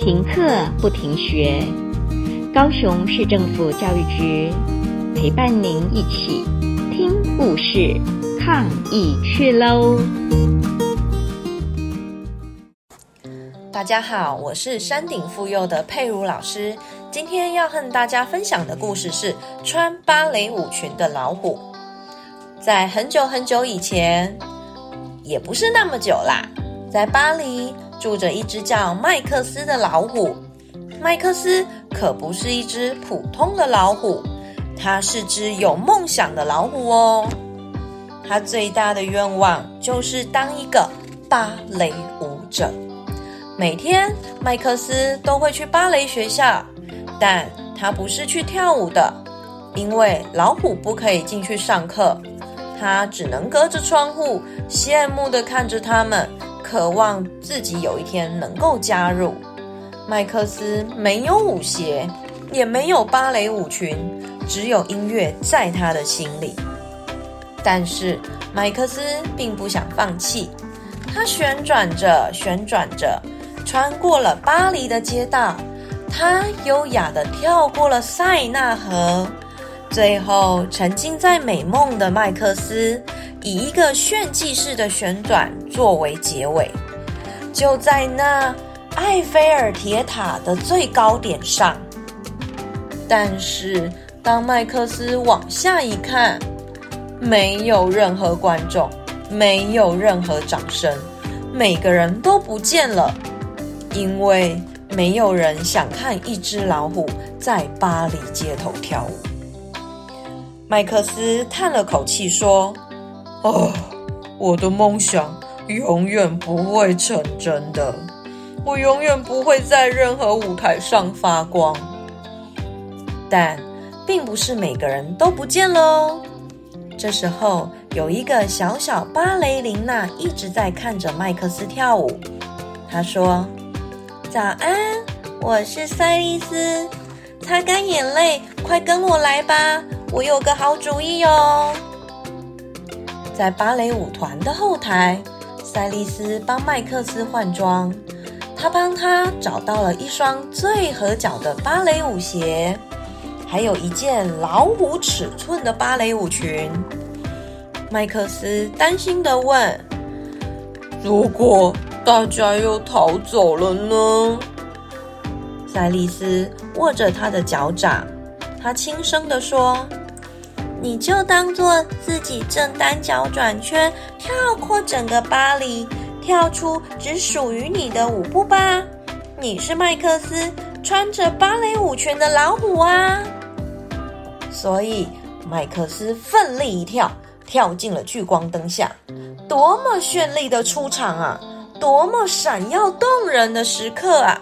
停课不停学，高雄市政府教育局陪伴您一起听故事、抗疫去喽！大家好，我是山顶妇幼的佩如老师，今天要和大家分享的故事是穿芭蕾舞裙的老虎。在很久很久以前，也不是那么久啦，在巴黎。住着一只叫麦克斯的老虎。麦克斯可不是一只普通的老虎，它是只有梦想的老虎哦。它最大的愿望就是当一个芭蕾舞者。每天，麦克斯都会去芭蕾学校，但他不是去跳舞的，因为老虎不可以进去上课。他只能隔着窗户，羡慕地看着他们。渴望自己有一天能够加入。麦克斯没有舞鞋，也没有芭蕾舞裙，只有音乐在他的心里。但是麦克斯并不想放弃，他旋转着，旋转着，穿过了巴黎的街道，他优雅地跳过了塞纳河，最后沉浸在美梦的麦克斯。以一个炫技式的旋转作为结尾，就在那埃菲尔铁塔的最高点上。但是，当麦克斯往下一看，没有任何观众，没有任何掌声，每个人都不见了，因为没有人想看一只老虎在巴黎街头跳舞。麦克斯叹了口气说。哦，我的梦想永远不会成真的，我永远不会在任何舞台上发光。但并不是每个人都不见了哦。这时候，有一个小小芭蕾琳娜一直在看着麦克斯跳舞。她说：“早安，我是赛丽丝，擦干眼泪，快跟我来吧，我有个好主意哦。”在芭蕾舞团的后台，赛丽丝帮麦克斯换装，她帮他找到了一双最合脚的芭蕾舞鞋，还有一件老虎尺寸的芭蕾舞裙。麦克斯担心的问：“如果大家又逃走了呢？”赛丽丝握着他的脚掌，她轻声的说。你就当做自己正单脚转圈，跳过整个巴黎，跳出只属于你的舞步吧。你是麦克斯，穿着芭蕾舞裙的老虎啊！所以麦克斯奋力一跳，跳进了聚光灯下，多么绚丽的出场啊！多么闪耀动人的时刻啊！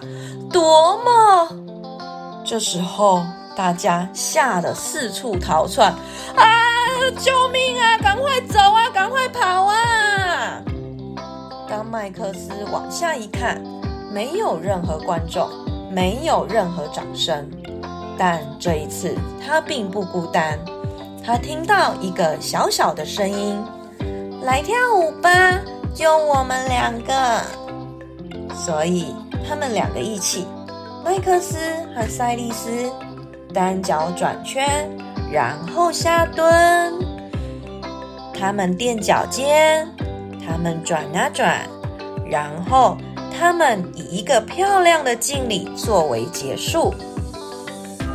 多么……这时候。大家吓得四处逃窜，啊！救命啊！赶快走啊！赶快跑啊！当麦克斯往下一看，没有任何观众，没有任何掌声。但这一次他并不孤单，他听到一个小小的声音：“来跳舞吧，就我们两个。”所以他们两个一起，麦克斯和赛丽丝。单脚转圈，然后下蹲。他们垫脚尖，他们转啊转，然后他们以一个漂亮的敬礼作为结束。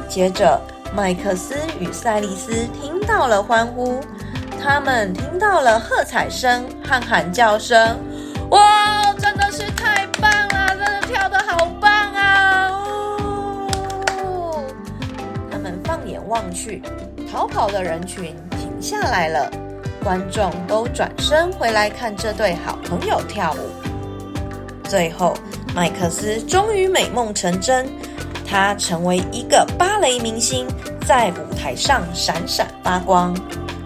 接着，麦克斯与赛丽丝听到了欢呼，他们听到了喝彩声和喊叫声。哇，眼望去，逃跑的人群停下来了，观众都转身回来看这对好朋友跳舞。最后，麦克斯终于美梦成真，他成为一个芭蕾明星，在舞台上闪闪发光。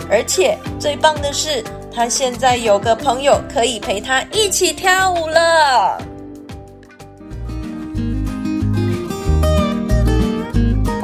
而且最棒的是，他现在有个朋友可以陪他一起跳舞了。